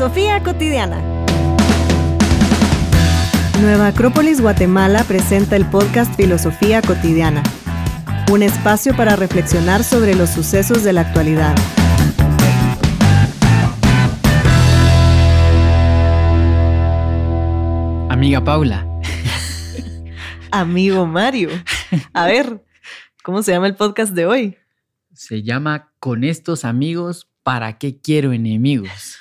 Filosofía cotidiana. Nueva Acrópolis Guatemala presenta el podcast Filosofía cotidiana, un espacio para reflexionar sobre los sucesos de la actualidad. Amiga Paula. Amigo Mario. A ver, ¿cómo se llama el podcast de hoy? Se llama Con estos amigos, ¿para qué quiero enemigos?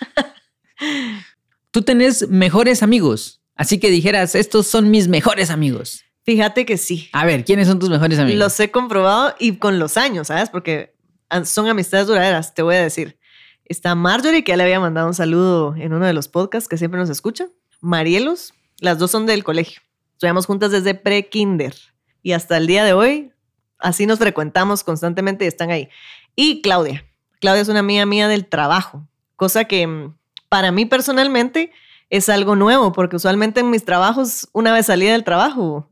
Tú tenés mejores amigos, así que dijeras, estos son mis mejores amigos. Fíjate que sí. A ver, ¿quiénes son tus mejores amigos? Los he comprobado y con los años, ¿sabes? Porque son amistades duraderas, te voy a decir. Está Marjorie, que ya le había mandado un saludo en uno de los podcasts que siempre nos escucha. Marielos, las dos son del colegio. Estudiamos juntas desde pre-kinder y hasta el día de hoy, así nos frecuentamos constantemente y están ahí. Y Claudia. Claudia es una amiga mía del trabajo, cosa que mm, para mí personalmente es algo nuevo, porque usualmente en mis trabajos, una vez salida del trabajo,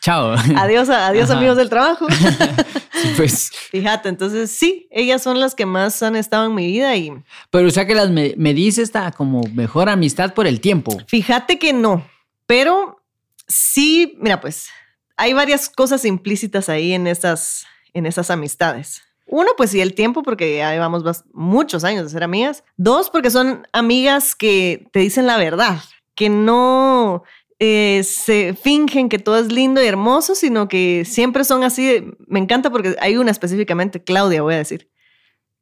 Chao. adiós, adiós amigos del trabajo. sí, pues. Fíjate, entonces sí, ellas son las que más han estado en mi vida y... Pero o sea que las me, me dice esta como mejor amistad por el tiempo. Fíjate que no, pero sí, mira pues, hay varias cosas implícitas ahí en esas, en esas amistades. Uno, pues sí, el tiempo, porque ya llevamos muchos años de ser amigas. Dos, porque son amigas que te dicen la verdad, que no eh, se fingen que todo es lindo y hermoso, sino que siempre son así. me encanta porque hay una específicamente, Claudia, voy a decir.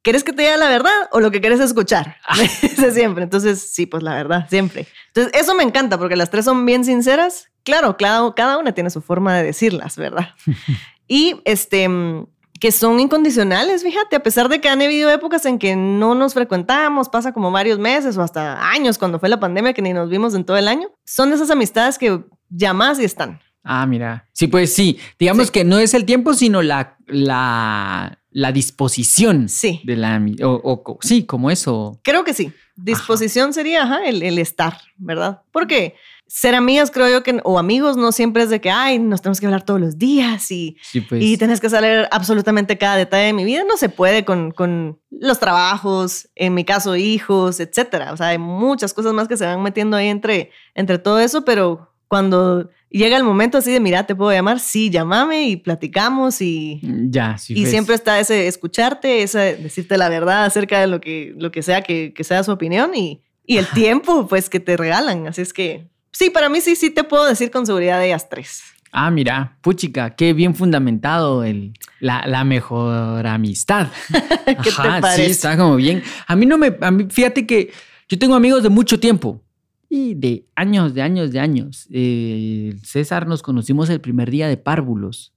¿Quieres que te diga la verdad o lo que quieres escuchar? Dice siempre. Entonces, sí, pues la verdad, siempre. Entonces, eso me encanta porque las tres son bien sinceras. Claro, cada, cada una tiene su forma de decirlas, ¿verdad? y este que son incondicionales, fíjate, a pesar de que han habido épocas en que no nos frecuentamos, pasa como varios meses o hasta años cuando fue la pandemia que ni nos vimos en todo el año, son esas amistades que llamas y están. Ah, mira. Sí, pues sí. Digamos que no es el tiempo, sino la, la, la disposición sí. de la o, sí, como eso. Creo que sí. Disposición sería ajá, el, el estar, ¿verdad? Porque ser amigas, creo yo que, o amigos, no siempre es de que, ay, nos tenemos que hablar todos los días y, pues. y tenés que saber absolutamente cada detalle de mi vida. No se puede con, con los trabajos, en mi caso, hijos, etcétera. O sea, hay muchas cosas más que se van metiendo ahí entre, entre todo eso, pero cuando llega el momento así de, mira, te puedo llamar, sí, llámame y platicamos y... Ya, sí. Y pues. siempre está ese escucharte, ese decirte la verdad acerca de lo que, lo que sea que, que sea su opinión y, y el tiempo, pues, que te regalan. Así es que Sí, para mí sí, sí te puedo decir con seguridad de ellas tres. Ah, mira, puchica, qué bien fundamentado el, la, la mejor amistad. ¿Qué te parece? Sí, está como bien. A mí no me, a mí, fíjate que yo tengo amigos de mucho tiempo y de años, de años, de años. Eh, César nos conocimos el primer día de párvulos.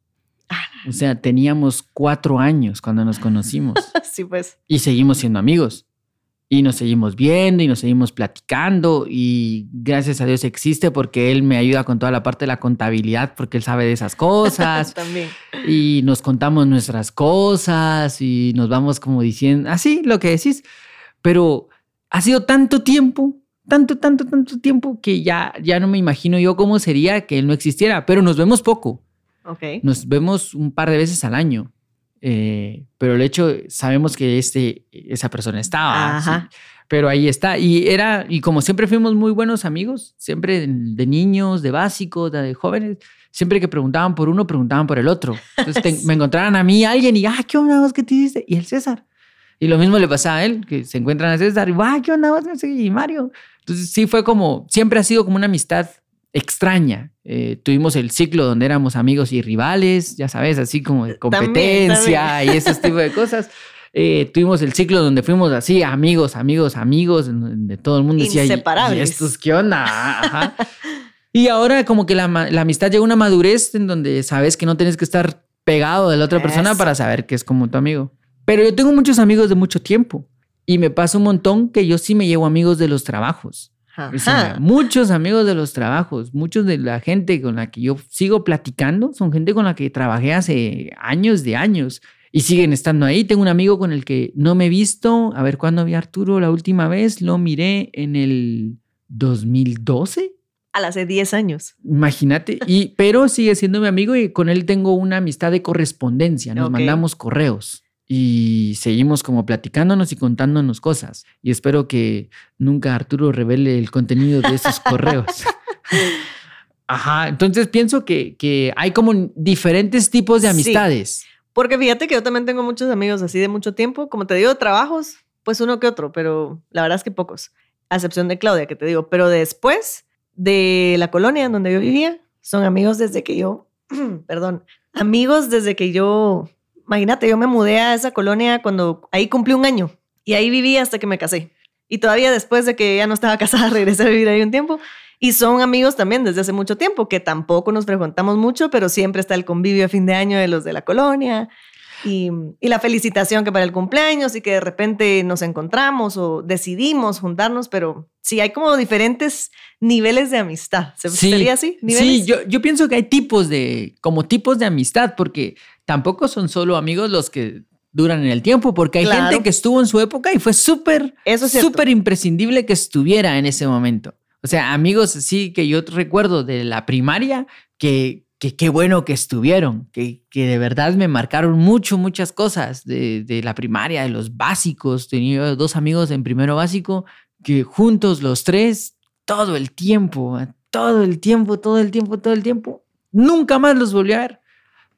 Ah. O sea, teníamos cuatro años cuando nos conocimos. sí, pues. Y seguimos siendo amigos y nos seguimos viendo y nos seguimos platicando y gracias a Dios existe porque él me ayuda con toda la parte de la contabilidad porque él sabe de esas cosas. También. Y nos contamos nuestras cosas y nos vamos como diciendo, así lo que decís, pero ha sido tanto tiempo, tanto, tanto, tanto tiempo que ya, ya no me imagino yo cómo sería que él no existiera, pero nos vemos poco. Ok. Nos vemos un par de veces al año. Eh, pero el hecho, sabemos que este, esa persona estaba. Ajá. sí. Pero ahí está. Y era, y como siempre fuimos muy buenos amigos, siempre de, niños, de básicos, de, de jóvenes, siempre que preguntaban por uno, preguntaban por el otro. Entonces te- me encontraban a mí alguien y, ah, ¿qué onda vos? ¿Qué te hiciste? Y el César. Y lo mismo le pasaba a él, que se encuentran a César y, ah, ¿qué onda vos? Y Mario. Entonces sí fue como, siempre ha sido como una amistad extraña. Eh, tuvimos el ciclo donde éramos amigos y rivales, ya sabes, así como de competencia también. y esos tipos de cosas. Eh, tuvimos el ciclo donde fuimos así, amigos, amigos, amigos, donde todo el mundo decía, "¿Y- Inseparables. ¿y estos qué onda? Ajá. y ahora como que la, amistad llega a una madurez en donde sabes que no tienes que estar pegado de la otra persona para saber que es como tu amigo. Pero yo tengo muchos amigos de mucho tiempo y me pasa un montón que yo sí me llevo amigos de los trabajos. O sea, Ajá. muchos amigos de los trabajos, muchos de la gente con la que yo sigo platicando, son gente con la que trabajé hace años de años y siguen estando ahí. Tengo un amigo con el que no me he visto. A ver, ¿cuándo vi a Arturo la última vez? Lo miré en el 2012. Al hace 10 años. Imagínate, y, pero sigue siendo mi amigo y con él tengo una amistad de correspondencia, nos mandamos correos y seguimos como platicándonos y contándonos cosas. Y espero que nunca Arturo revele el contenido de esos correos. Ajá, entonces pienso que, que, hay como diferentes tipos de amistades. porque fíjate que yo también tengo muchos amigos así de mucho tiempo, como te digo, trabajos, pues uno que otro, pero la verdad es que pocos, a excepción de Claudia, que te digo, pero después de la colonia en donde yo vivía, son amigos desde que yo, perdón, amigos desde que yo, imagínate, yo me mudé a esa colonia cuando ahí cumplí un año y ahí viví hasta que me casé. Y todavía después de que ya no estaba casada, regresé a vivir ahí un tiempo. Y son amigos también desde hace mucho tiempo, que tampoco nos frecuentamos mucho, pero siempre está el convivio a fin de año de los de la colonia. Y, y, la felicitación que para el cumpleaños y que de repente nos encontramos o decidimos juntarnos, pero sí, hay como diferentes niveles de amistad. ¿Se sí, sería así? Sí, yo, yo pienso que hay tipos de, como tipos de amistad, porque tampoco son solo amigos los que duran en el tiempo, porque hay Claro. gente que estuvo en su época y fue súper, Eso es súper imprescindible que estuviera en ese momento. O sea, amigos sí que yo recuerdo de la primaria que que qué bueno que estuvieron, que, que de verdad me marcaron mucho, muchas cosas de, de la primaria, de los básicos. Tenía dos amigos en primero básico que juntos los tres, todo el tiempo, todo el tiempo, todo el tiempo, todo el tiempo, nunca más los volví a ver.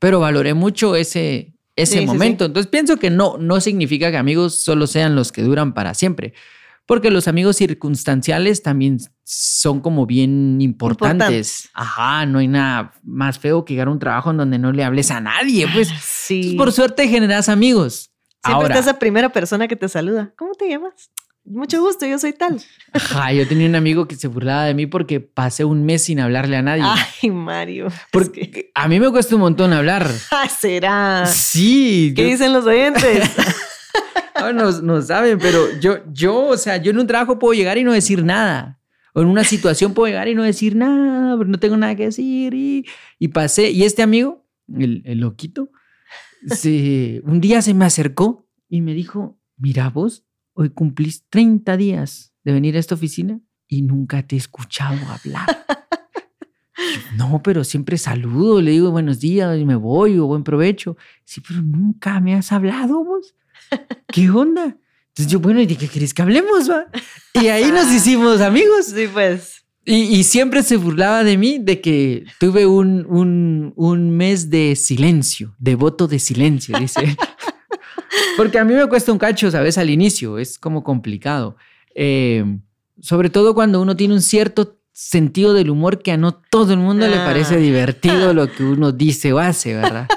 Pero valoré mucho ese, ese Sí, sí, momento. Entonces pienso que no, no significa que amigos solo sean los que duran para siempre. Porque los amigos circunstanciales también son como bien importantes. Importantes. Ajá, no hay nada más feo que llegar a un trabajo en donde no le hables a nadie. Pues Sí. Entonces, por suerte generas amigos. Siempre Ahora, está esa primera persona que te saluda. ¿Cómo te llamas? Mucho gusto, yo soy tal. ajá, yo tenía un amigo que se burlaba de mí porque pasé un mes sin hablarle a nadie. Ay, Mario. Es porque que- a mí me cuesta un montón hablar. Ah, será. Sí, ¿Qué yo- dicen los oyentes? no, no, no saben, pero yo, yo, o sea, yo en un trabajo puedo llegar y no decir nada. O en una situación puedo llegar y no decir nada, pero no tengo nada que decir. Y, y pasé. Y este amigo, el, el loquito, se, un día se me acercó y me dijo: Mira, vos, hoy cumplís 30 días de venir a esta oficina y nunca te he escuchado hablar. Yo, No, pero siempre saludo, le digo buenos días y me voy o buen provecho. Sí, pero nunca me has hablado vos. ¿Qué onda? Entonces yo, bueno, ¿y de qué querés que hablemos? va? Y ahí nos hicimos amigos. sí, pues. Y, y siempre se burlaba de mí de que tuve un, un, un mes de silencio, de voto de silencio, dice. Porque a mí me cuesta un cacho, ¿sabes? Al inicio, es como complicado. Eh, sobre todo cuando uno tiene un cierto sentido del humor que a no todo el mundo le Ah. parece divertido lo que uno dice o hace, ¿verdad?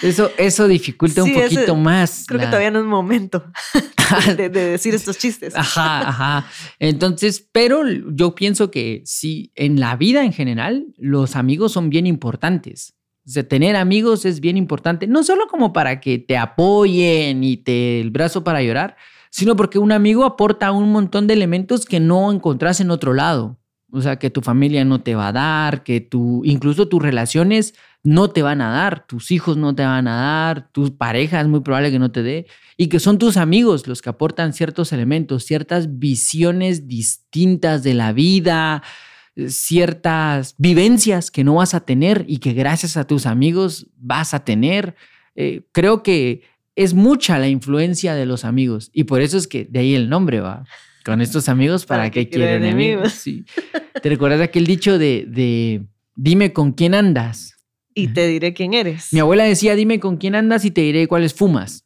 Eso, eso dificulta Sí, un ese- poquito más. Creo que todavía no es momento de, de decir estos chistes. Ajá, ajá. Entonces, pero yo pienso que sí, en la vida en general, los amigos son bien importantes. O sea, tener amigos es bien importante, no solo como para que te apoyen y te el brazo para llorar, sino porque un amigo aporta un montón de elementos que no encontrás en otro lado. O sea, que tu familia no te va a dar, que tu, incluso tus relaciones no te van a dar, tus hijos no te van a dar, tus parejas muy probable que no te dé, y que son tus amigos los que aportan ciertos elementos, ciertas visiones distintas de la vida, ciertas vivencias que no vas a tener y que gracias a tus amigos vas a tener. Eh, creo que es mucha la influencia de los amigos y por eso es que de ahí el nombre va. Con estos amigos, ¿para, ¿Para qué enemigos? enemigos? Sí. ¿Te recuerdas aquel dicho de, de dime con quién andas? Y te diré quién eres. Mi abuela decía, dime con quién andas y te diré cuáles fumas.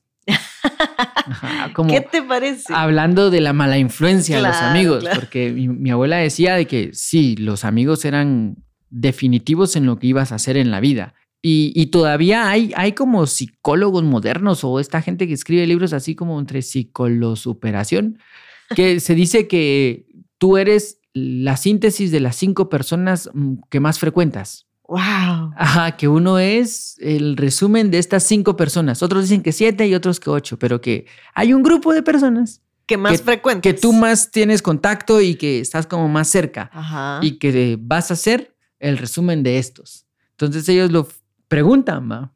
Ajá, como ¿Qué te parece? hablando de la mala influencia de los amigos, claro. porque mi, mi abuela decía de que sí, los amigos eran definitivos en lo que ibas a hacer en la vida. Y, y todavía hay, hay como psicólogos modernos o esta gente que escribe libros así como entre psicolosuperación, que se dice que tú eres la síntesis de las cinco personas mm, que más frecuentas. Wow. Ajá, que uno es el resumen de estas cinco personas. Otros dicen que siete y otros que ocho, pero que hay un grupo de personas Que más que- frecuente. que tú más tienes contacto y que estás como más cerca Ajá. y que vas a hacer el resumen de estos. Entonces ellos lo preguntan, ¿va?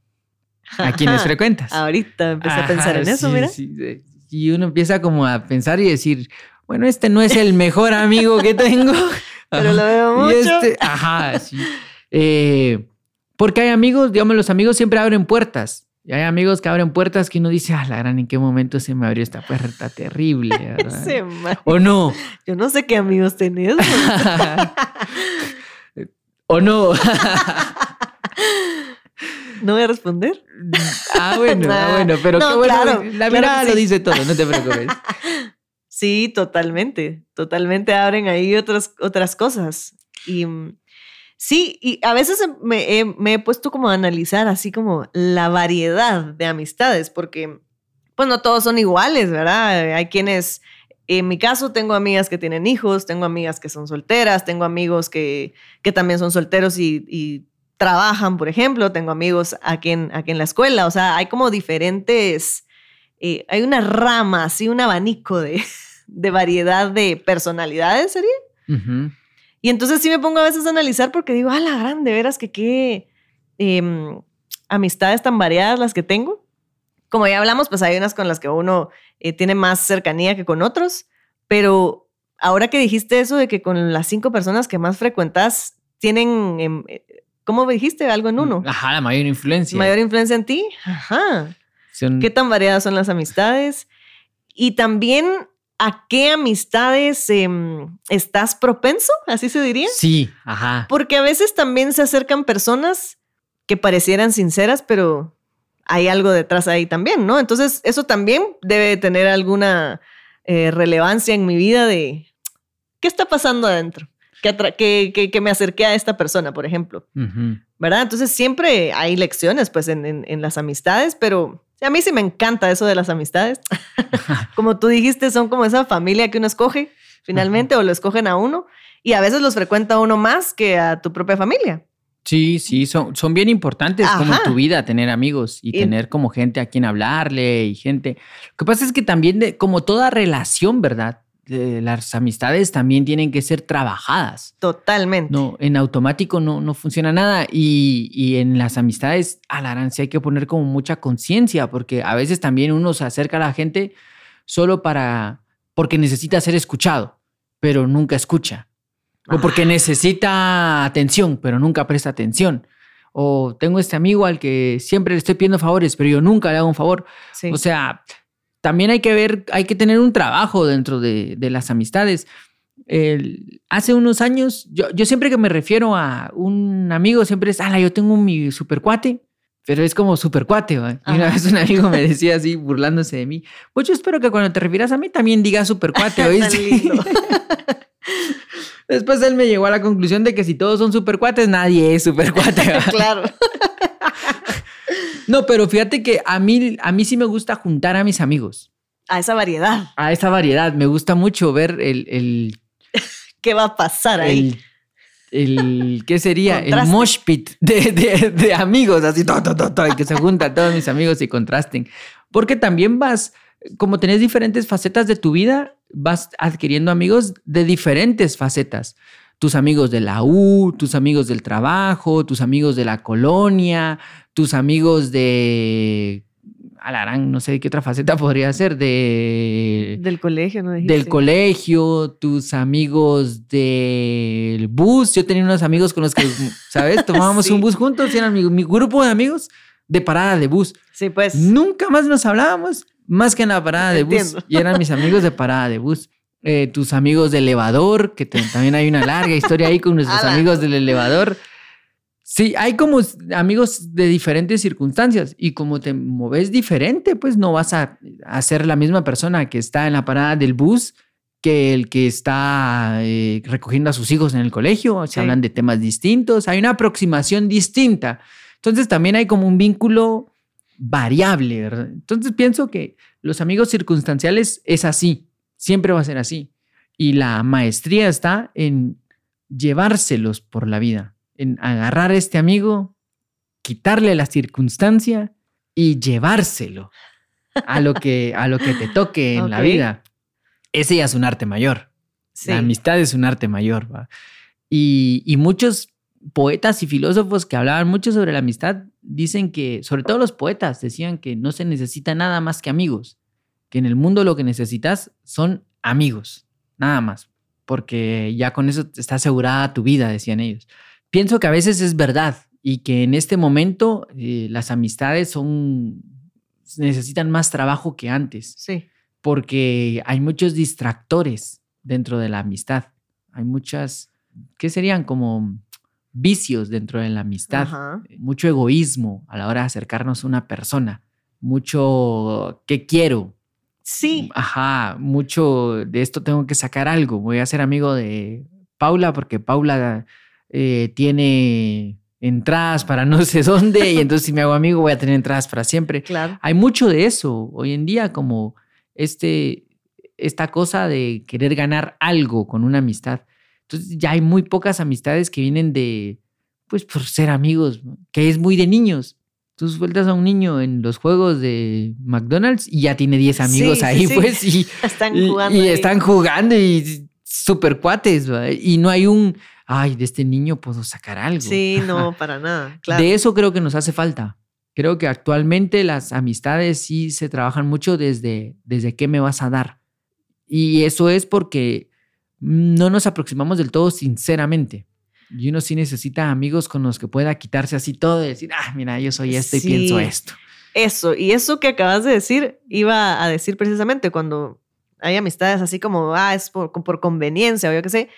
¿A quiénes frecuentas? Ahorita empecé a pensar Ajá, en eso, sí, mira. sí, sí. Y uno empieza como a pensar y decir, bueno, este no es el mejor amigo que tengo. Pero lo veo Y mucho. este, ajá, sí. Eh, porque hay amigos, digamos, los amigos siempre abren puertas. Y hay amigos que abren puertas que uno dice, ah, la gran, ¿en qué momento se me abrió esta puerta terrible? ¿O no? Yo no sé qué amigos tenés. ¿O no? ¿No voy a responder? ah, bueno, ah, bueno, pero No, qué bueno. claro, la claro mirada lo dice todo, no te preocupes. Sí, totalmente. Totalmente abren ahí otras, otras cosas. Y mm, sí, y a veces me, he- me he puesto como a analizar así como la variedad de amistades, porque pues no todos son iguales, ¿verdad? Hay quienes, en mi caso, tengo amigas que tienen hijos, tengo amigas que son solteras, tengo amigos que, que también son solteros y, trabajan, por ejemplo, tengo amigos aquí en, aquí en la escuela, o sea, hay como diferentes, eh, hay una rama, así un abanico de, de variedad de personalidades, ¿sería? Y entonces sí me pongo a veces a analizar porque digo, a la gran, de veras que qué em, amistades tan variadas las que tengo. Como ya hablamos, pues hay unas con las que uno eh, tiene más cercanía que con otros, pero ahora que dijiste eso de que con las cinco personas que más frecuentas tienen, em, eh, ¿cómo dijiste? Algo en uno. Ajá, la mayor influencia. Mayor influencia en ti. Ajá. Son- ¿Qué tan variadas son las amistades? Y también, ¿a qué amistades em, estás propenso? Así se diría. Sí, ajá. Porque a veces también se acercan personas que parecieran sinceras, pero hay algo detrás ahí también, ¿no? Entonces, eso también debe tener alguna eh, relevancia en mi vida de qué está pasando adentro. Que, atra- que, que- que me acerqué a esta persona, por ejemplo. ¿verdad? Entonces siempre hay lecciones pues en, en- en las amistades, pero a mí sí me encanta eso de las amistades. como tú dijiste, son como esa familia que uno escoge finalmente o lo escogen a uno y a veces los frecuenta uno más que a tu propia familia. Sí, sí, son, son bien importantes como en tu vida tener amigos y, Y- tener como gente a quien hablarle y gente. Lo que pasa es que también, de- como toda relación, ¿verdad? De las amistades también tienen que ser trabajadas. Totalmente. No, en automático no, no funciona nada. Y, y en las amistades, a la gran sí hay que poner como mucha conciencia, porque a veces también uno se acerca a la gente solo para, porque necesita ser escuchado, pero nunca escucha. O porque necesita atención, pero nunca presta atención. O tengo este amigo al que siempre le estoy pidiendo favores, pero yo nunca le hago un favor. Sí. O sea, también hay que ver, hay que tener un trabajo dentro de, de las amistades. El- hace unos años, yo, yo siempre que me refiero a un amigo, siempre es, ala, yo tengo mi super cuate, pero es como super cuate. ¿va? Y una vez un amigo me decía así, burlándose de mí, pues yo espero que cuando te refieras a mí también digas super cuate, Tan ¿oíste? Después él me llegó a la conclusión de que si todos son super cuates, nadie es super cuate. ¿va? claro. No, pero fíjate que a mí, a mí sí me gusta juntar a mis amigos. A esa variedad. A esa variedad. Me gusta mucho ver el, el, ¿Qué va a pasar ahí? el, el- ¿qué sería? El mosh pit de, de- de amigos, así, to, to, to, y que se juntan todos mis amigos y contrasten. Porque también vas, como tenés diferentes facetas de tu vida, vas adquiriendo amigos de diferentes facetas. Tus amigos de la U, tus amigos del trabajo, tus amigos de la colonia, tus amigos de... Alarán, no sé qué otra faceta podría ser, de Del colegio, ¿no dijiste? del colegio, tus amigos del bus. Yo tenía unos amigos con los que, ¿sabes? Tomábamos Sí. un bus juntos y eran mi, mi grupo de amigos de parada de bus. Sí, pues. Nunca más nos hablábamos más que en la parada de bus. Entiendo. Y eran mis amigos de parada de bus. Eh, tus amigos del elevador, que te- también hay una larga historia ahí con nuestros amigos del elevador. Sí, hay como amigos de diferentes circunstancias y como te moves diferente, pues no vas a, a ser la misma persona que está en la parada del bus que el que está eh, recogiendo a sus hijos en el colegio. Se Sí. hablan de temas distintos, hay una aproximación distinta. Entonces también hay como un vínculo variable, ¿verdad? Entonces pienso que los amigos circunstanciales es así, siempre va a ser así. Y la maestría está en llevárselos por la vida, en agarrar a este amigo, quitarle la circunstancia y llevárselo a lo que, a lo que te toque en la vida. Ese ya es un arte mayor. Sí. La amistad es un arte mayor. ¿va? Y, y muchos poetas y filósofos que hablaban mucho sobre la amistad dicen que, sobre todo los poetas, decían que no se necesita nada más que amigos, que en el mundo lo que necesitas son amigos, nada más, porque ya con eso está asegurada tu vida, decían ellos. Pienso que a veces es verdad, y que en este momento eh, las amistades son necesitan más trabajo que antes. Sí. Porque hay muchos distractores dentro de la amistad. Hay muchas, ¿qué serían? Como vicios dentro de la amistad. Mucho egoísmo a la hora de acercarnos a una persona. Mucho, ¿qué quiero? Sí. Ajá, mucho de esto tengo que sacar algo. Voy a ser amigo de Paula porque Paula eh, tiene entradas para no sé dónde y entonces si me hago amigo voy a tener entradas para siempre. Claro. Hay mucho de eso hoy en día como este, esta cosa de querer ganar algo con una amistad. Entonces ya hay muy pocas amistades que vienen de, pues por ser amigos, que es muy de niños. Tú sueltas a un niño en los juegos de McDonald's y ya tiene 10 amigos ahí, pues, y están jugando. Y, están jugando y super cuates, y no hay un, ay, de este niño puedo sacar algo. Sí, no, para nada. De eso creo que nos hace falta. Creo que actualmente las amistades sí se trabajan mucho desde, desde qué me vas a dar. Y eso es porque no nos aproximamos del todo sinceramente. Y uno sí necesita amigos con los que pueda quitarse así todo y decir, ah, mira, yo soy esto y pienso esto. Eso, y eso que acabas de decir, iba a decir precisamente cuando hay amistades así como, ah, es por, por conveniencia o yo qué sé,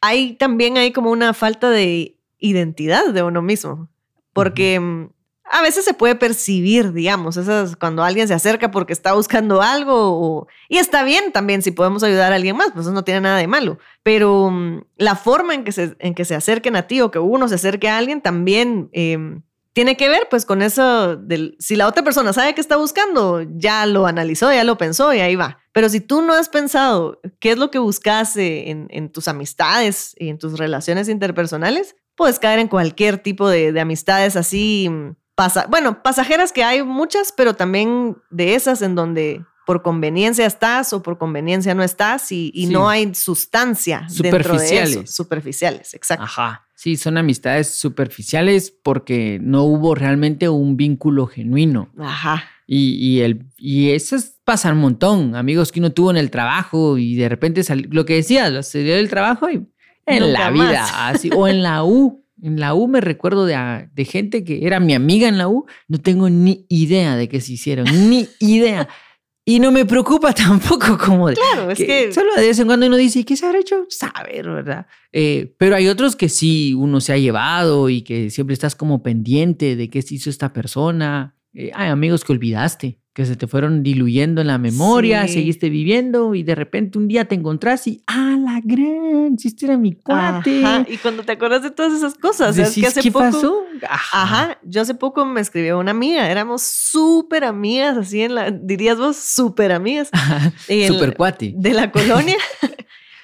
hay también hay como una falta de identidad de uno mismo, porque a veces se puede percibir, digamos, esas cuando alguien se acerca porque está buscando algo y está bien también si podemos ayudar a alguien más, pues eso no tiene nada de malo, pero mm, la forma en que se, en que se acerquen a ti o que uno se acerque a alguien también em, tiene que ver pues con eso del si la otra persona sabe que está buscando, ya lo analizó, ya lo pensó y ahí va. Pero si tú no has pensado qué es lo que buscas en, en tus amistades y en tus relaciones interpersonales, puedes caer en cualquier tipo de, de amistades así, mm, pasa, bueno, pasajeras que hay muchas, pero también de esas en donde por conveniencia estás o por conveniencia no estás y, y no hay sustancia superficiales. Dentro de eso. Superficiales, exacto. Ajá. Sí, son amistades superficiales porque no hubo realmente un vínculo genuino. Ajá. Y, y, el, y eso pasa un montón. Amigos que uno tuvo en el trabajo y de repente salió, lo que decías, se dio del trabajo y en la vida, así, o en la U. En la U me recuerdo de, de gente que era mi amiga en la U, no tengo ni idea de qué se hicieron, ni idea. Y no me preocupa tampoco como de... Claro, es que, Solo de vez en cuando uno dice, ¿qué se habrá hecho? Saber, ¿verdad? Eh, pero hay otros que sí uno se ha llevado y que siempre estás como pendiente de qué se hizo esta persona. Eh, hay amigos que olvidaste que se te fueron diluyendo en la memoria, seguiste viviendo y de repente un día te encontrás y ¡ah, la gran! Si este era mi cuate. Y cuando te acuerdas de todas esas cosas, ¿es que hace ¿qué poco, pasó? Ajá. Yo hace poco me escribió una amiga, éramos súper amigas, así en la, dirías vos, súper amigas. Súper cuate. De la colonia.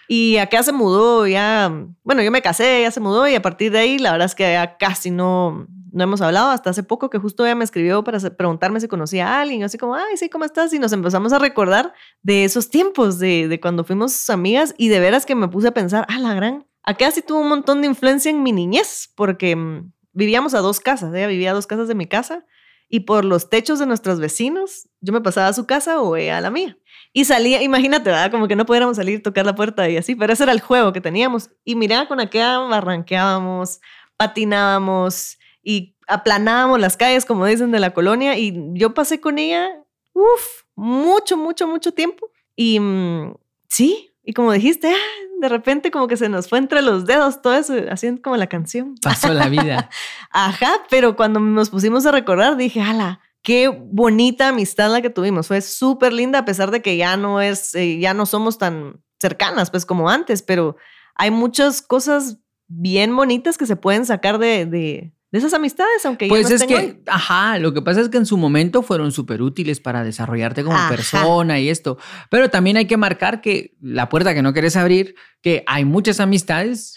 Y acá se mudó ya, bueno, yo me casé, ya se mudó y a partir de ahí la verdad es que ya casi no, no hemos hablado hasta hace poco que justo ella me escribió para preguntarme si conocía a alguien, así como, ay, sí, ¿cómo estás? Y nos empezamos a recordar de esos tiempos, de, de cuando fuimos amigas y de veras que me puse a pensar, ah, la gran, acá sí tuvo un montón de influencia en mi niñez, porque mm, vivíamos a dos casas, ella vivía a dos casas de mi casa y por los techos de nuestros vecinos, yo me pasaba a su casa o a la mía. Y salía, imagínate, ¿verdad? Como que no pudiéramos salir, tocar la puerta y así, pero ese era el juego que teníamos. Y mira, con aquella barranqueábamos, patinábamos, y aplanábamos las calles, como dicen, de la colonia. Y yo pasé con ella, uff, mucho, mucho, mucho tiempo. Y mm, sí, y como dijiste, ah, de repente como que se nos fue entre los dedos todo eso, haciendo como la canción. Pasó la vida. Ajá, pero cuando nos pusimos a recordar, dije, ala, qué bonita amistad la que tuvimos. Fue súper linda, a pesar de que ya no es, eh, ya no somos tan cercanas, pues como antes, pero hay muchas cosas bien bonitas que se pueden sacar de, de, de esas amistades, aunque pues ya es que, ajá, lo que pasa es que en su momento fueron súper útiles para desarrollarte como persona y esto, pero también hay que marcar que la puerta que no quieres abrir, que hay muchas amistades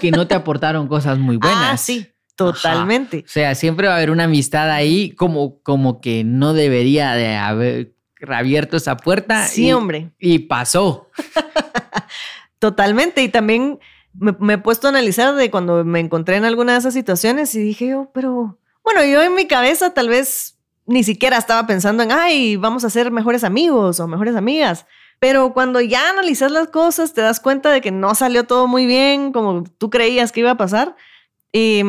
que no te aportaron cosas muy ah, buenas. Ah, sí. Totalmente. O sea, siempre va a haber una amistad ahí como, como que no debería de haber abierto esa puerta. Sí, hombre. Y pasó. Totalmente. Y también me, he puesto a analizar de cuando me encontré en alguna de esas situaciones y dije yo, pero bueno, yo en mi cabeza tal vez ni siquiera estaba pensando en, ay, vamos a ser mejores amigos o mejores amigas. Pero cuando ya analizas las cosas, te das cuenta de que no salió todo muy bien como tú creías que iba a pasar. Y,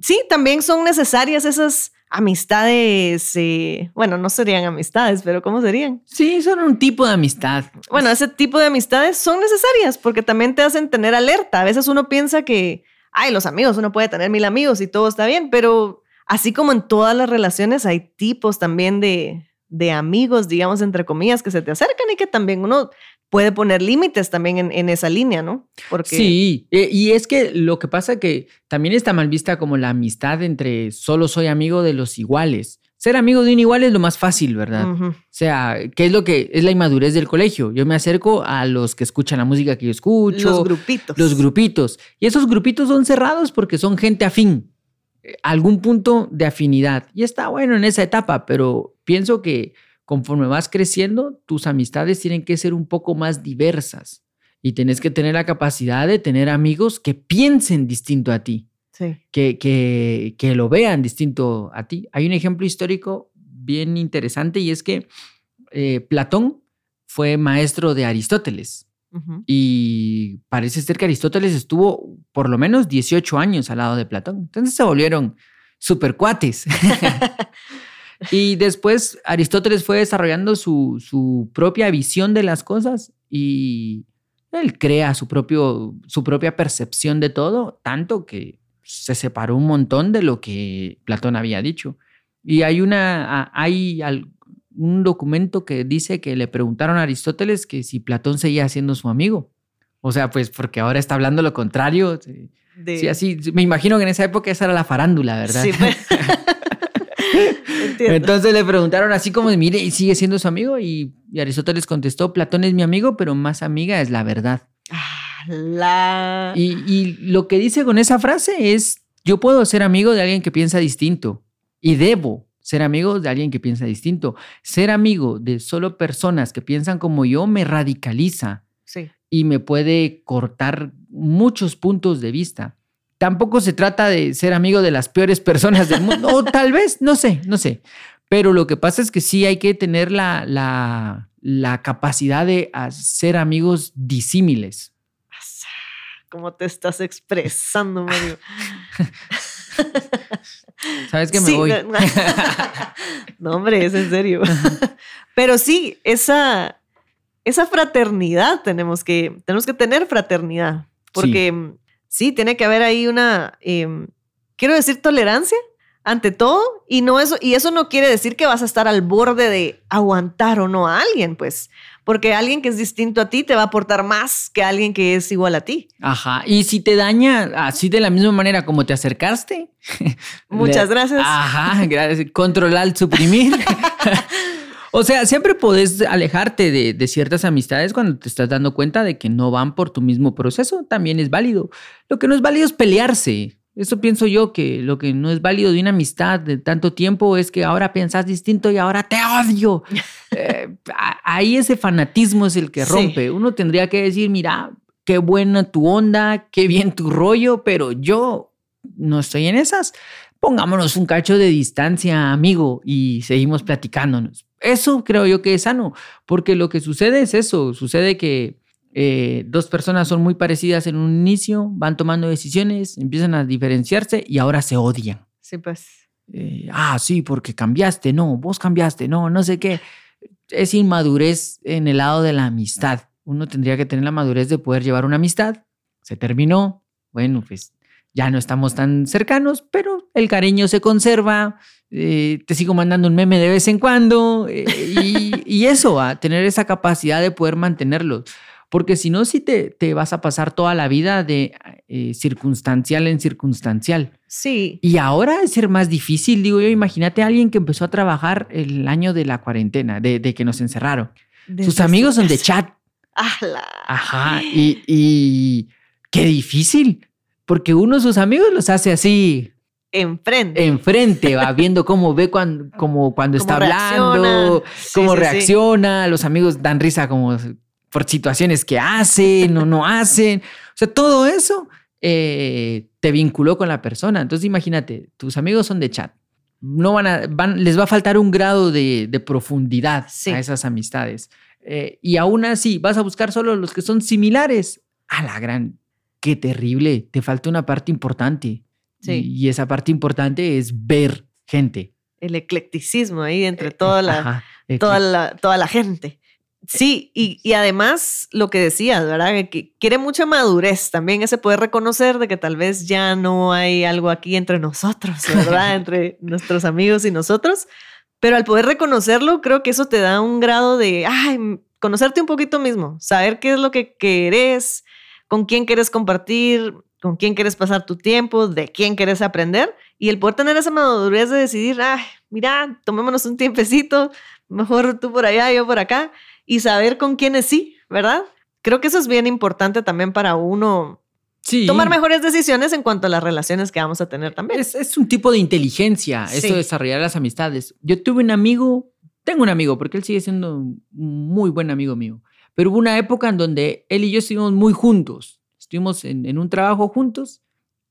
sí, también son necesarias esas amistades, eh, bueno, no serían amistades, pero ¿cómo serían? Sí, son un tipo de amistad. Bueno, ese tipo de amistades son necesarias porque también te hacen tener alerta. A veces uno piensa que, ay, los amigos, uno puede tener mil amigos y todo está bien, pero así como en todas las relaciones hay tipos también de, de amigos, digamos, entre comillas, que se te acercan y que también uno puede poner límites también en, esa línea, ¿no? Porque... Sí, eh, y es que lo que pasa que también está mal vista como la amistad entre solo soy amigo de los iguales. Ser amigo de un igual es lo más fácil, ¿verdad? O sea, ¿qué es lo que es la inmadurez del colegio? Yo me acerco a los que escuchan la música que yo escucho. Los grupitos. Los grupitos. Y esos grupitos son cerrados porque son gente afín. Eh, algún punto de afinidad. Y está bueno en esa etapa, pero pienso que conforme vas creciendo, tus amistades tienen que ser un poco más diversas y tienes que tener la capacidad de tener amigos que piensen distinto a ti, que, que, que, lo vean distinto a ti. Hay un ejemplo histórico bien interesante y es que eh, Platón fue maestro de Aristóteles. Y parece ser que Aristóteles estuvo por lo menos 18 años al lado de Platón. Entonces se volvieron super cuates. Y después Aristóteles fue desarrollando su, su, propia visión de las cosas y él crea su, propio, su propia percepción de todo, tanto que se separó un montón de lo que Platón había dicho. Y hay, una, hay un documento que dice que le preguntaron a Aristóteles que si Platón seguía siendo su amigo. O sea, pues porque ahora está hablando lo contrario. Sí, así. Me imagino que en esa época esa era la farándula, ¿verdad? Sí, pues. Entonces le preguntaron así como, mire, ¿y sigue siendo su amigo? Y, Aristóteles contestó, Platón es mi amigo, pero más amiga es la verdad. Ah, y, y lo que dice con esa frase es, yo puedo ser amigo de alguien que piensa distinto y debo ser amigo de alguien que piensa distinto. Ser amigo de solo personas que piensan como yo me radicaliza sí. y me puede cortar muchos puntos de vista tampoco se trata de ser amigo de las peores personas del mundo, o tal vez, no sé, no sé. Pero lo que pasa es que sí hay que tener la, la, la capacidad de ser amigos disímiles. ¿Cómo te estás expresando, Mario? Sabes que me voy. no, hombre, es en serio. Pero sí, esa, esa fraternidad tenemos que, tenemos que tener fraternidad. Porque sí, tiene que haber ahí una, em, quiero decir, tolerancia ante todo y no eso y eso no quiere decir que vas a estar al borde de aguantar o no a alguien, pues, porque alguien que es distinto a ti te va a aportar más que alguien que es igual a ti. Ajá, y si te daña así de la misma manera como te acercaste. Muchas gracias. Ajá, gracias. Controlar, suprimir. O sea, siempre podés alejarte de, ciertas amistades cuando te estás dando cuenta de que no van por tu mismo proceso. También es válido. Lo que no es válido es pelearse. Eso pienso yo que lo que no es válido de una amistad de tanto tiempo es que ahora piensas distinto y ahora te odio. Eh, ahí ese fanatismo es el que rompe. Uno tendría que decir, mira, qué buena tu onda, qué bien tu rollo, pero yo no estoy en esas. Pongámonos un cacho de distancia, amigo, y seguimos platicándonos. Eso creo yo que es sano, porque lo que sucede es eso, sucede que eh, dos personas son muy parecidas en un inicio, van tomando decisiones, empiezan a diferenciarse y ahora se odian. Sí, pues. Eh, ah, sí, porque cambiaste, no, vos cambiaste, no, no sé qué. Es inmadurez en el lado de la amistad. Uno tendría que tener la madurez de poder llevar una amistad. Se terminó, bueno, pues ya no estamos tan cercanos, pero el cariño se conserva, eh, te sigo mandando un meme de vez en cuando eh, y, eso, a tener esa capacidad de poder mantenerlo. Porque si no, sí te, te, vas a pasar toda la vida de eh, circunstancial en circunstancial. Sí. Y ahora es ser más difícil, digo yo, imagínate a alguien que empezó a trabajar el año de la cuarentena, de, que nos encerraron. Sus amigos son de chat. Ajá. Y, y qué difícil, porque uno de sus amigos los hace así enfrente. Enfrente, va viendo cómo ve cuando, como cuando está hablando, cómo reacciona, los amigos dan risa como por situaciones que hacen o no hacen. O sea, todo eso eh, te vinculó con la persona. Entonces imagínate, tus amigos son de chat. No van a, van, les va a faltar un grado de, profundidad a esas amistades. Eh, y aún así, vas a buscar solo los que son similares. A la gran, qué terrible, te falta una parte importante Sí. Y, y esa parte importante es ver gente. El eclecticismo ahí entre toda la, Ajá, toda la, toda la gente. Sí, y, y además lo que decías, ¿verdad? Que quiere mucha madurez también ese poder reconocer de que tal vez ya no hay algo aquí entre nosotros, ¿verdad? entre nuestros amigos y nosotros. Pero al poder reconocerlo, creo que eso te da un grado de, ay, conocerte un poquito mismo, saber qué es lo que querés, con quién quieres compartir, con quién quieres pasar tu tiempo, de quién quieres aprender y el poder tener esa madurez de decidir, ay, mira, tomémonos un tiempecito, mejor tú por allá, yo por acá, y saber con quiénes sí, ¿verdad? Creo que eso es bien importante también para uno Sí. tomar mejores decisiones en cuanto a las relaciones que vamos a tener también. Es, es un tipo de inteligencia, Sí. eso de desarrollar las amistades. Yo tuve un amigo, tengo un amigo, porque él sigue siendo un muy buen amigo mío, pero hubo una época en donde él y yo estuvimos muy juntos. Estuvimos en, en un trabajo juntos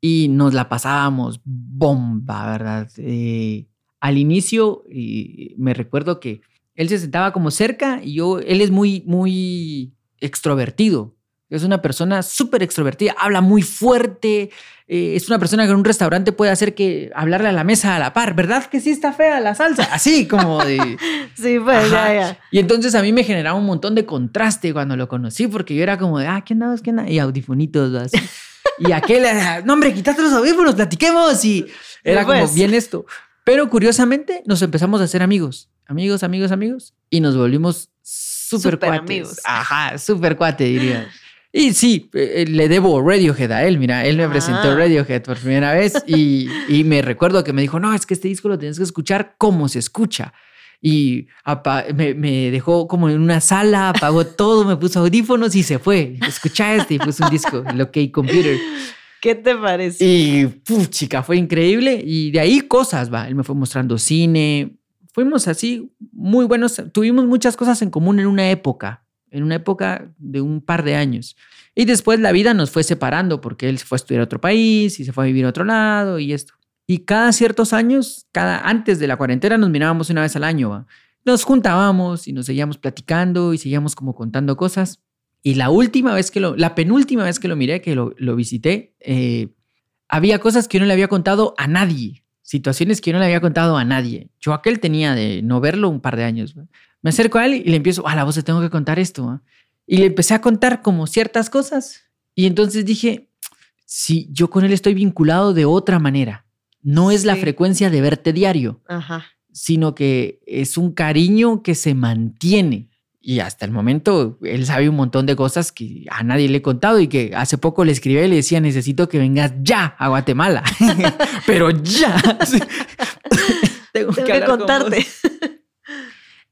y nos la pasábamos bomba, ¿verdad? Eh, al inicio, me recuerdo que él se sentaba como cerca y yo, él es muy, muy extrovertido. Es una persona súper extrovertida, habla muy fuerte, eh, es una persona que en un restaurante puede hacer que hablarle a la mesa a la par, ¿verdad que sí está fea la salsa? Así como de... Sí, pues ya, ya. Y entonces a mí me generaba un montón de contraste cuando lo conocí, porque yo era como de, ah, ¿qué andabas? ¿Qué andabas? Y audifonitos, así. Y aquel, no, hombre, quítate los audífonos, platiquemos. Y era como pues. bien esto. Pero curiosamente nos empezamos a hacer amigos, amigos, amigos, amigos, y nos volvimos súper cuates. amigos. Ajá, súper cuate, diría. Y sí, eh, le debo Radiohead a él. Mira, él me presentó Ah. Radiohead por primera vez y, y me recuerdo que me dijo, no, es que este disco lo tienes que escuchar como se escucha. Y apa- me, me dejó como en una sala, apagó todo, me puso audífonos y se fue. Escucha este y puso un disco, el OK Computer. ¿Qué te parece? Y puf, chica, fue increíble. Y de ahí cosas, va. Él me fue mostrando cine. Fuimos así muy buenos. Tuvimos muchas cosas en común en una época, en una época de un par de años. Y después la vida nos fue separando porque él se fue a estudiar a otro país y se fue a vivir a otro lado y esto. Y cada ciertos años, cada antes de la cuarentena nos mirábamos una vez al año. Nos juntábamos y nos seguíamos platicando y seguíamos como contando cosas. Y la última vez que lo, la penúltima vez que lo miré, que lo, lo visité, eh, había cosas que no le había contado a nadie, situaciones que yo no le había contado a nadie. Yo aquel tenía de no verlo un par de años. Me acerco a él y le empiezo, a la voz te tengo que contar esto. ¿va? Y le empecé a contar como ciertas cosas. Y entonces dije, sí, yo con él estoy vinculado de otra manera. No es la frecuencia de verte diario, Ajá. sino que es un cariño que se mantiene. Y hasta el momento él sabe un montón de cosas que a nadie le he contado y que hace poco le escribí y le decía, necesito que vengas ya a Guatemala. Pero ya. Tengo, Tengo que contarte.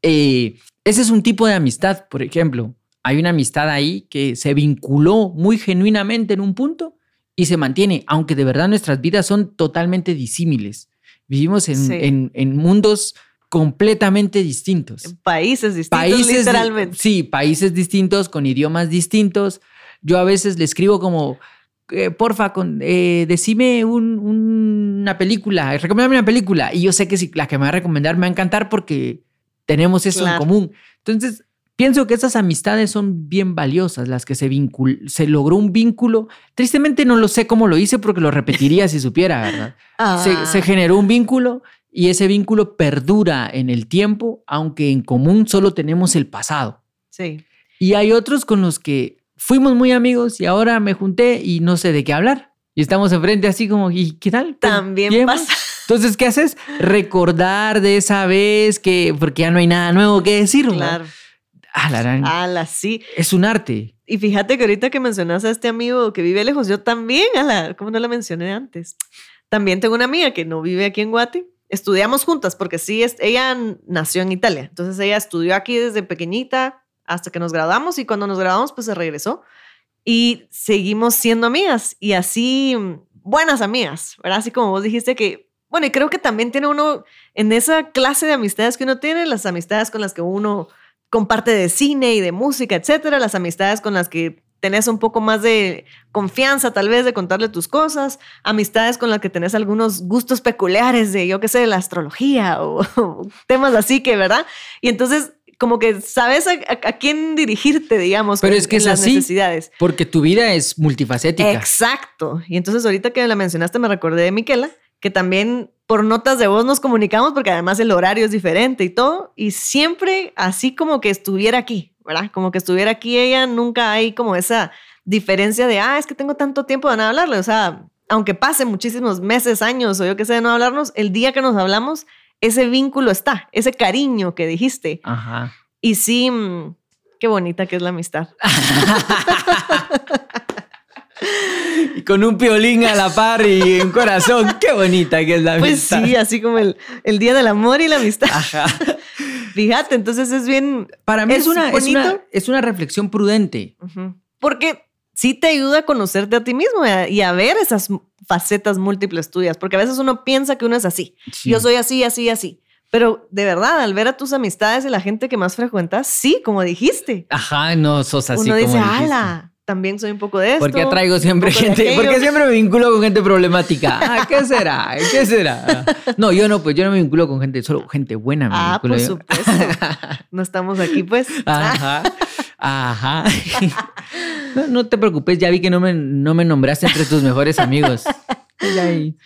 Eh, ese es un tipo de amistad, por ejemplo. Hay una amistad ahí que se vinculó muy genuinamente en un punto y se mantiene, aunque de verdad nuestras vidas son totalmente disímiles. Vivimos en, Sí. en- en mundos completamente distintos. Países distintos, Países, literalmente. sí, países distintos, con idiomas distintos. Yo a veces le escribo como, eh, porfa, con, eh, decime un- un- una película, recomiéndame una película. Y yo sé que si la que me va a recomendar me va a encantar porque tenemos eso Claro. en común. Entonces, pienso que esas amistades son bien valiosas, las que se, vincul se logró un vínculo. Tristemente no lo sé cómo lo hice porque lo repetiría si supiera, ¿verdad? Se, Ah, se generó un vínculo y ese vínculo perdura en el tiempo, aunque en común solo tenemos el pasado. sí. Y hay otros con los que fuimos muy amigos y ahora me junté y no sé de qué hablar. Y estamos enfrente así como, ¿y qué tal? También bien, pasa. Entonces, ¿qué haces? Recordar de esa vez que, porque ya no hay nada nuevo que decir. Claro. Ah, Ala, sí. Es un arte. Y fíjate que ahorita que mencionas a este amigo que vive lejos, yo también, ala, como no la mencioné antes, también tengo una amiga que no vive aquí en Guate. Estudiamos juntas porque sí, ella nació en Italia. Entonces ella estudió aquí desde pequeñita hasta que nos graduamos y cuando nos graduamos pues se regresó y seguimos siendo amigas y así mm, buenas amigas. Así como vos dijiste que, bueno, y creo que también tiene uno en esa clase de amistades que uno tiene, las amistades con las que uno comparte de cine y de música, etcétera, las amistades con las que tenés un poco más de confianza, tal vez, de contarle tus cosas, amistades con las que tenés algunos gustos peculiares de, yo qué sé, de la astrología o, o temas así que, ¿verdad? Y entonces como que sabes a, a- a quién dirigirte, digamos, Pero con- es que es las así. necesidades. Porque tu vida es multifacética. Exacto. Y entonces ahorita que la mencionaste me recordé de Miquela, que también por notas de voz nos comunicamos porque además el horario es diferente y todo. Y siempre así como que estuviera aquí, ¿verdad? Como que estuviera aquí ella, nunca hay como esa diferencia de, ah, es que tengo tanto tiempo de no hablarle. O sea, aunque pase muchísimos meses, años o yo qué sé de no hablarnos, el día que nos hablamos, ese vínculo está, ese cariño que dijiste. Ajá. Y sí, mm, qué bonita que es la amistad. Y con un piolín a la par y un corazón. Qué bonita que es la Pues amistad. sí, así como el, el día del amor y la amistad. Ajá. Fíjate, entonces es bien Para mí es, Es una, es, una, es una reflexión prudente. Ujú. Porque sí te ayuda a conocerte a ti mismo y a, y a ver esas facetas múltiples tuyas, porque a veces uno piensa que uno es así. Sí. Yo soy así, así, así. Pero de verdad, al ver a tus amistades y la gente que más frecuentas, sí, como dijiste. Ajá, no sos así uno como dice, dijiste. ala, también soy un poco de esto. ¿Por qué traigo siempre gente? ¿Por qué aquello". siempre me vinculo con gente problemática? Ah, ¿Qué será? ¿Qué será? No, yo no, pues yo no me vinculo con gente, solo gente buena me Ah, vinculo por yo. supuesto. No estamos aquí, pues. Ajá. Ajá. No, no te preocupes, ya vi que no me, no me nombraste entre tus mejores amigos.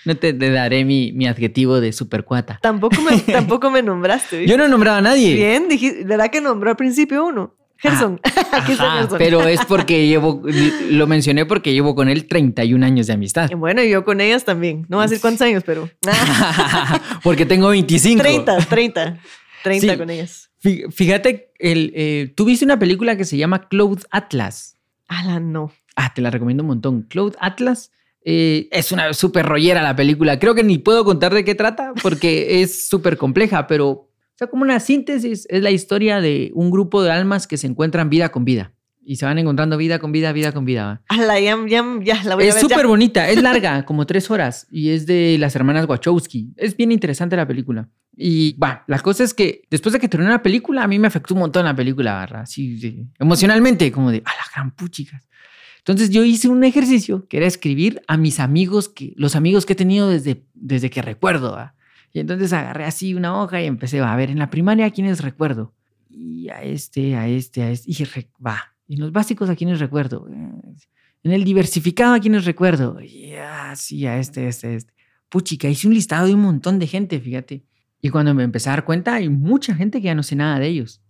No te, te daré mi, mi adjetivo de supercuata. Tampoco me, tampoco me nombraste. ¿viste? Yo no he nombrado a nadie. Bien, dijiste, ¿verdad que nombró al principio uno? Gerson. Aquí está Gerson. pero es porque llevo, lo mencioné porque llevo con él 31 años de amistad. Y bueno, y yo con ellas también. No voy a decir cuántos años, pero. porque tengo 25. 30, 30. 30 Sí. con ellas. Fí- Fíjate, el, eh, tú viste una película que se llama Cloud Atlas. Ala, no. Ah, te la recomiendo un montón. Cloud Atlas eh, es una súper rollera la película. Creo que ni puedo contar de qué trata porque es súper compleja, pero sea, como una síntesis es la historia de un grupo de almas que se encuentran vida con vida y se van encontrando vida con vida, vida con vida. Ala, ya, ya, ya la voy Es súper bonita, es larga, como tres horas, y es de las hermanas Wachowski. Es bien interesante la película. Y va, la cosa es que después de que terminó la película, a mí me afectó un montón la película, ¿verdad? Así, de- emocionalmente, como de, a la gran puchicas. Entonces yo hice un ejercicio que era escribir a mis amigos, que, los amigos que he tenido desde, desde que recuerdo. ¿va? Y entonces agarré así una hoja y empecé va, a ver en la primaria a quiénes recuerdo. Y a este, a este, a este. Y re- va. Y en los básicos a quiénes recuerdo. En el diversificado a quienes recuerdo. Y ah, sí, a este, a este, a este. Puchica, hice un listado de un montón de gente, fíjate. Y cuando me empecé a dar cuenta, hay mucha gente que ya no sé nada de ellos.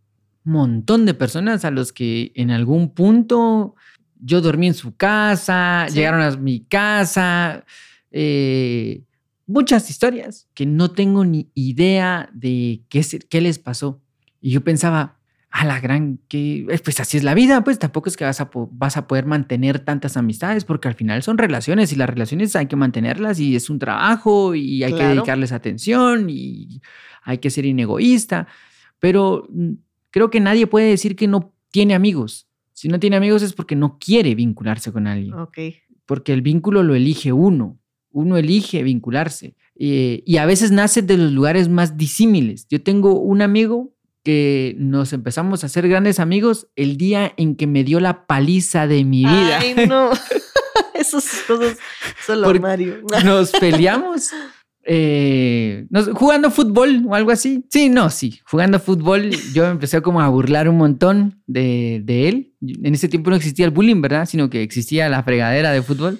Montón de personas a los que en algún punto yo dormí en su casa, Sí. llegaron a mi casa. eh, muchas historias que no tengo ni idea de qué, qué les pasó. Y yo pensaba, a la gran, que eh, pues así es la vida, pues tampoco es que vas a, vas a poder mantener tantas amistades, porque al final son relaciones y las relaciones hay que mantenerlas y es un trabajo y hay que dedicarles atención y hay que ser inegoísta, pero mm, creo que nadie puede decir que no tiene amigos. Si no tiene amigos es porque no quiere vincularse con alguien porque el vínculo lo elige uno. Uno elige vincularse. Eh, y a veces nace de los lugares más disímiles. Yo tengo un amigo que nos empezamos a hacer grandes amigos el día en que me dio la paliza de mi vida. Ay, no. Esas cosas solo Por- Mario. Nos peleamos eh, nos- jugando fútbol o algo así. Sí, no, sí. Jugando fútbol, yo empecé como a burlar un montón de, de él. En ese tiempo no existía el bullying, ¿verdad? Sino que existía la fregadera de fútbol.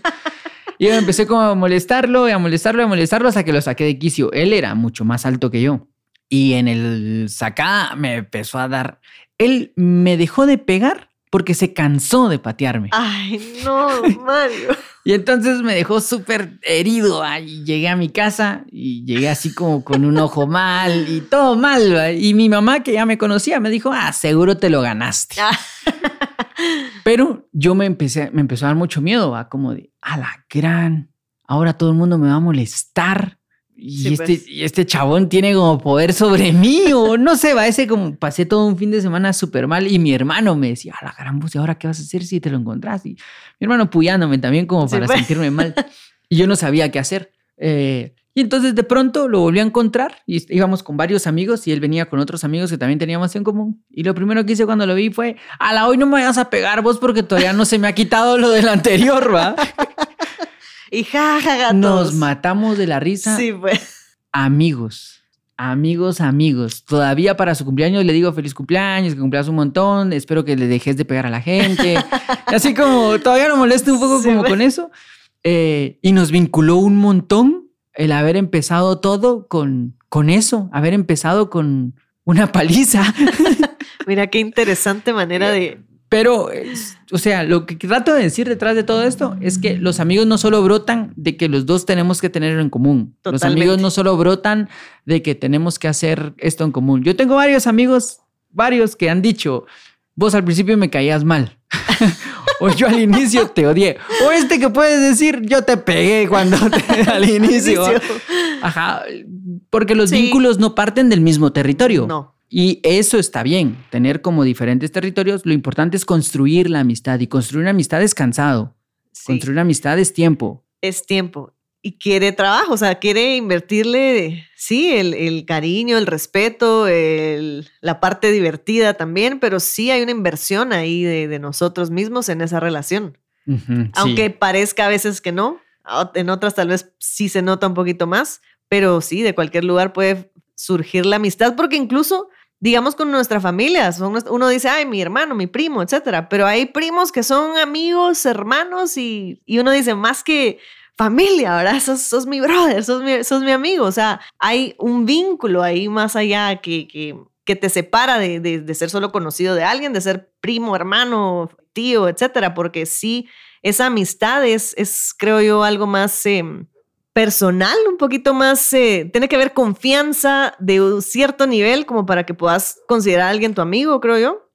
Y yo empecé como a molestarlo, y a molestarlo, y a molestarlo hasta que lo saqué de quicio. Él era mucho más alto que yo. Y en el sacada me empezó a dar. Él me dejó de pegar porque se cansó de patearme. Ay, no, Mario. Y entonces me dejó súper herido. ah, y llegué a mi casa y llegué así como con un ojo mal y todo mal. Y mi mamá, que ya me conocía, me dijo, ah, seguro te lo ganaste. Pero yo me empecé, me empezó a dar mucho miedo, ¿va? como de, a la gran, ahora todo el mundo me va a molestar. Y, Sí, este, pues. y este chabón tiene como poder sobre mí, o no sé, va, ese como pasé todo un fin de semana súper mal y mi hermano me decía, a la gran, ¿y ahora qué vas a hacer si te lo encontrás? Y mi hermano puyándome también como Sí, para pues. sentirme mal. Y yo no sabía qué hacer. Eh, y entonces de pronto lo volví a encontrar y íbamos con varios amigos y él venía con otros amigos que también teníamos en común. Y lo primero que hice cuando lo vi fue, a la hoy no me vayas a pegar vos porque todavía no se me ha quitado lo del anterior, ¿va? Y jajaja. Nos todos. matamos de la risa. Sí, pues. Amigos. amigos, amigos. Todavía para su cumpleaños le digo feliz cumpleaños, que cumplas un montón, espero que le dejes de pegar a la gente. Así como todavía lo molesto un poco como con eso. Eh, y nos vinculó un montón el haber empezado todo con, con eso, haber empezado con una paliza. Mira qué interesante manera de, pero, o sea, lo que trato de decir detrás de todo esto es que los amigos no solo brotan de que los dos tenemos que tenerlo en común. Los amigos no solo brotan de que tenemos que hacer esto en común. Yo tengo varios amigos, varios que han dicho, vos al principio me caías mal. o yo al inicio te odié. O este que puedes decir, yo te pegué cuando te, al inicio. Ajá, porque los vínculos no parten del mismo territorio. No. Y eso está bien, tener como diferentes territorios. Lo importante es construir la amistad y construir una amistad es cansado. Construir una amistad es tiempo. Es tiempo. Y quiere trabajo, o sea, quiere invertirle, sí, el, cariño, el respeto, la parte divertida también, pero sí hay una inversión ahí de, nosotros mismos en esa relación. Aunque parezca a veces que no, en otras tal vez sí se nota un poquito más, pero sí, de cualquier lugar puede surgir la amistad, porque incluso digamos con nuestra familia. uno dice, ay, mi hermano, mi primo, etcétera. Pero hay primos que son amigos, hermanos y, uno dice, más que familia, ¿verdad? Sos, mi brother, sos mi, mi, amigo. O sea, hay un vínculo ahí más allá que, que, te separa de, de, ser solo conocido de alguien, de ser primo, hermano, tío, etcétera. Porque sí, esa amistad es, es creo yo, algo más... Em, personal, un poquito más, eh, tiene que haber confianza de un cierto nivel como para que puedas considerar a alguien tu amigo, creo yo.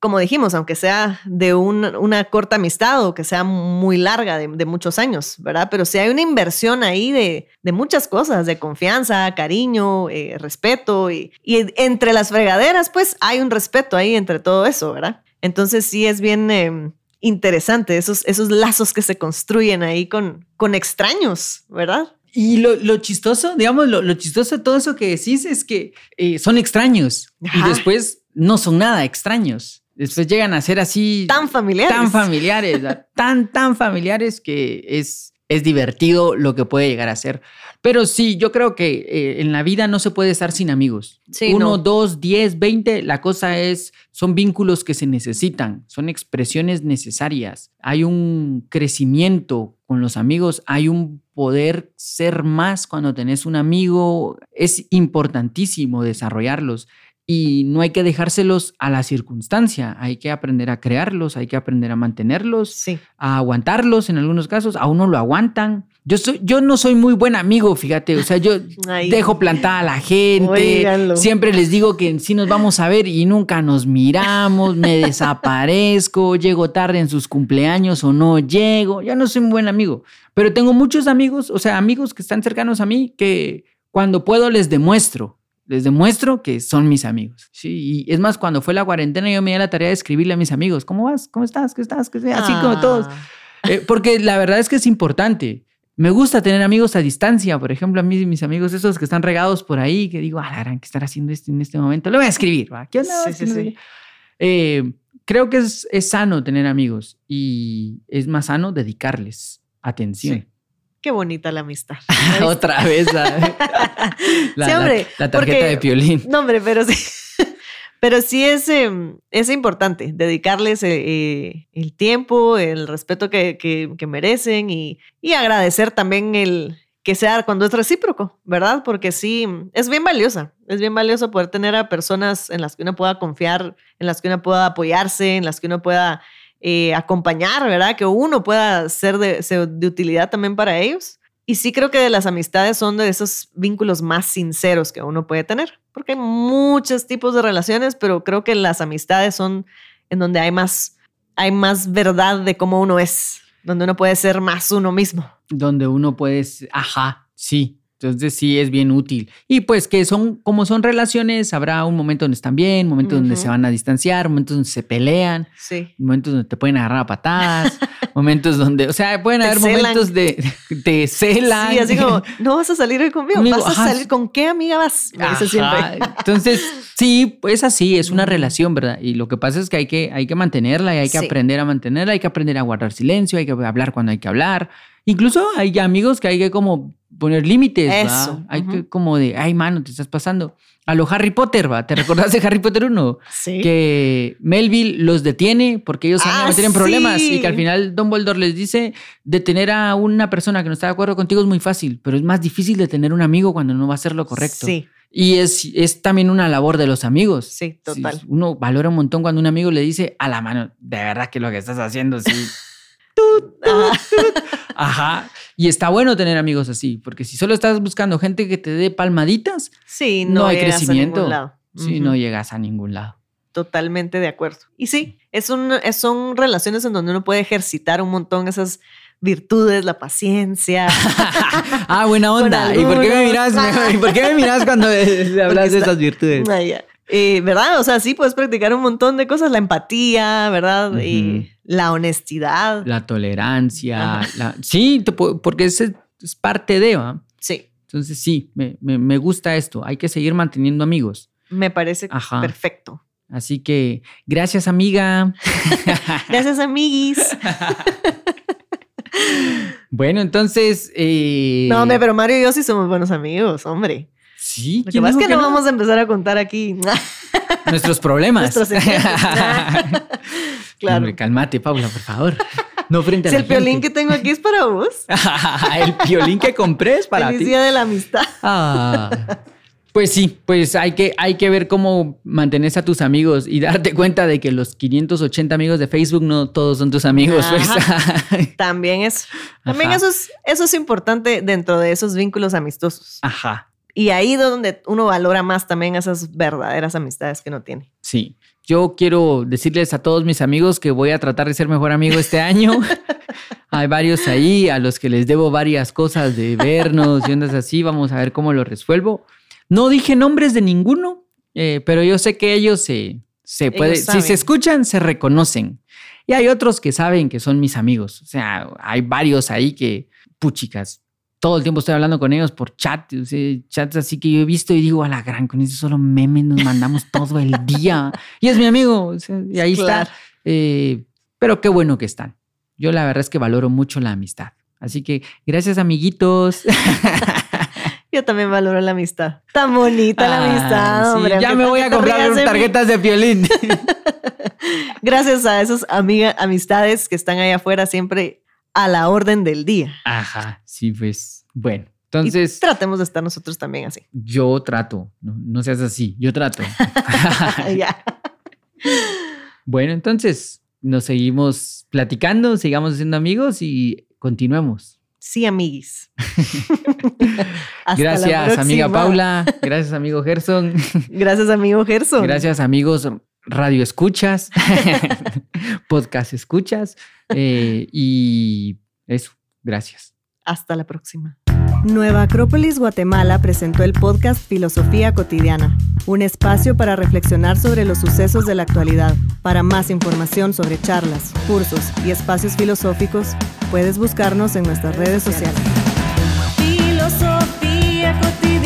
Como dijimos, aunque sea de una corta amistad o que sea muy larga, de, muchos años, ¿verdad? Pero si hay una inversión ahí de, muchas cosas, de confianza, cariño, eh, respeto, y, entre las fregaderas, pues hay un respeto ahí entre todo eso, ¿verdad? Entonces sí es bien... Em, interesante, esos, esos lazos que se construyen ahí con, con extraños, ¿verdad? Y lo, chistoso, digamos, lo, chistoso de todo eso que decís es que eh, son extraños y después no son nada extraños. Después llegan a ser así. Tan familiares. Tan familiares, tan, tan familiares que es, es divertido lo que puede llegar a ser. Pero sí, yo creo que eh, en la vida no se puede estar sin amigos. Uno, dos, diez, veinte, la cosa es, son vínculos que se necesitan, son expresiones necesarias. Hay un crecimiento con los amigos, hay un poder ser más cuando tenés un amigo. Es importantísimo desarrollarlos y no hay que dejárselos a la circunstancia, hay que aprender a crearlos, hay que aprender a mantenerlos, a aguantarlos en algunos casos, a uno lo aguantan. Yo, soy, yo no soy muy buen amigo, fíjate, o sea, yo dejo plantada a la gente, siempre les digo que sí nos vamos a ver y nunca nos miramos, me desaparezco, llego tarde en sus cumpleaños o no llego, yo no soy un buen amigo, pero tengo muchos amigos, o sea, amigos que están cercanos a mí que cuando puedo les demuestro les demuestro que son mis amigos. Sí, y es más, cuando fue la cuarentena yo me di la tarea de escribirle a mis amigos, ¿cómo vas? ¿Cómo estás? ¿Qué estás? ¿Qué Así como todos. Ah. Eh, porque la verdad es que es importante. Me gusta tener amigos a distancia, por ejemplo, a mí y mis amigos esos que están regados por ahí, que digo, ah, la gran que estar haciendo esto en este momento, le voy a escribir, ¿va? ¿Qué onda? Sí, sí, sí. Eh, creo que es, es, sano tener amigos y es más sano dedicarles atención. Qué bonita la amistad. Otra vez. La, sí, hombre, la, tarjeta de piolín. No, hombre, pero sí. Pero sí es, em, es importante dedicarles eh, eh, el tiempo, el respeto que, que, merecen y, y, agradecer también el que sea cuando es recíproco, ¿verdad? Porque sí, es bien valiosa. Es bien valioso poder tener a personas en las que uno pueda confiar, en las que uno pueda apoyarse, en las que uno pueda eh, acompañar, ¿verdad? Que uno pueda ser de, utilidad también para ellos. Y sí creo que de las amistades son de esos vínculos más sinceros que uno puede tener, porque hay muchos tipos de relaciones, pero creo que las amistades son en donde hay más, hay más verdad de cómo uno es, donde uno puede ser más uno mismo. Donde uno puede, ajá, sí, entonces sí es bien útil. Y pues que son, como son relaciones, habrá un momento donde están bien, momentos donde se van a distanciar, momentos donde se pelean, momentos donde te pueden agarrar a patadas, momentos donde, o sea, pueden haber momentos de te celan. Sí, así como, no vas a salir hoy conmigo, vas a salir con qué amiga vas. Entonces, sí, pues así, es una relación, ¿verdad? Y lo que pasa es que hay que, hay que mantenerla y hay que aprender a mantenerla, hay que aprender a guardar silencio, hay que hablar cuando hay que hablar Incluso hay amigos que hay que como poner límites, ¿va? Eso, Hay ujú. que como de, ay, mano, te estás pasando. A lo Harry Potter, ¿va? ¿Te recordás de Harry Potter 1? Sí. Que Melville los detiene porque ellos Ah, meter en problemas y que al final Dumbledore les dice detener a una persona que no está de acuerdo contigo es muy fácil, pero es más difícil detener a un amigo cuando no va a hacer lo correcto. Sí, Y es, es también una labor de los amigos. sí, total. Uno valora un montón cuando un amigo le dice a la mano, de verdad que lo que estás haciendo, sí. Ajá. Ajá. Y está bueno tener amigos así, porque si solo estás buscando gente que te dé palmaditas, Sí, no, no, hay a crecimiento. ningún lado. Sí, no llegas a ningún lado. Totalmente de acuerdo. Y sí, es un, son relaciones en donde uno puede ejercitar un montón esas virtudes, la paciencia. ah, buena onda. ¿Y por qué me miras? ¿Y por qué me miras cuando hablas de esas virtudes? Ah. Eh, ¿Verdad? O sea, sí, puedes practicar un montón de cosas, la empatía, ¿verdad? Y la honestidad. La tolerancia. La- Sí, te porque es, es parte de, ¿va? Sí, Entonces sí, me, me- me gusta esto. Hay que seguir manteniendo amigos. me parece Ajá. perfecto. Así que gracias, amiga. Gracias, amiguis. Bueno, entonces. eh, No, hombre, pero Mario y yo sí somos buenos amigos, hombre. Sí, Lo que ¿quién pasa es dijo que no no? vamos a empezar a contar aquí Nuestros problemas. nuestros claro. Hombre, cálmate, Paula, por favor. No frente a Si la el violín que gente. tengo aquí es para vos. el violín que compré es para Feliz ti. día de la amistad. Ah. Pues sí, pues hay que, hay que ver cómo mantenés a tus amigos y darte cuenta de que los 580 amigos de Facebook no todos son tus amigos. pues. También es, también Ajá. eso es, eso es importante dentro de esos vínculos amistosos. Ajá, Y ahí es donde uno valora más también esas verdaderas amistades que uno tiene. sí. Yo quiero decirles a todos mis amigos que voy a tratar de ser mejor amigo este año. Hay varios ahí a los que les debo varias cosas de vernos y ondas así. Vamos a ver cómo lo resuelvo. No dije nombres de ninguno, eh, pero yo sé que ellos se, se puede, si saben. se escuchan, se reconocen. Y hay otros que saben que son mis amigos. O sea, hay varios ahí que, puchicas, todo el tiempo estoy hablando con ellos por chat, o sea, chats así que yo he visto y digo, a la gran, con ese solo memes nos mandamos todo el día. Y es mi amigo, o sea, y ahí Claro. está. Eh, pero qué bueno que están. Yo la verdad es que valoro mucho la amistad. Así que gracias amiguitos. Yo también valoro la amistad. Tan bonita la Ah, amistad, sí, hombre. ya me voy a comprar tarjetas de violín. Gracias a esas amiga, amistades que están ahí afuera siempre a la orden del día. Ajá, sí, pues bueno. Y Entonces, tratemos de estar nosotros también así. yo trato, no, no seas así, yo trato. ya. bueno, entonces nos seguimos platicando, sigamos siendo amigos y continuemos. Sí, amiguis. Gracias, amiga. Paula. Gracias, amigo Gerson. Gracias, amigo Gerson. Gracias, amigos radio escuchas, podcast escuchas eh, y eso, gracias. Hasta la próxima. Nueva Acrópolis Guatemala presentó el podcast Filosofía Cotidiana, un espacio para reflexionar sobre los sucesos de la actualidad. Para más información sobre charlas, cursos y espacios filosóficos, puedes buscarnos en nuestras redes sociales. Filosofía Cotidiana.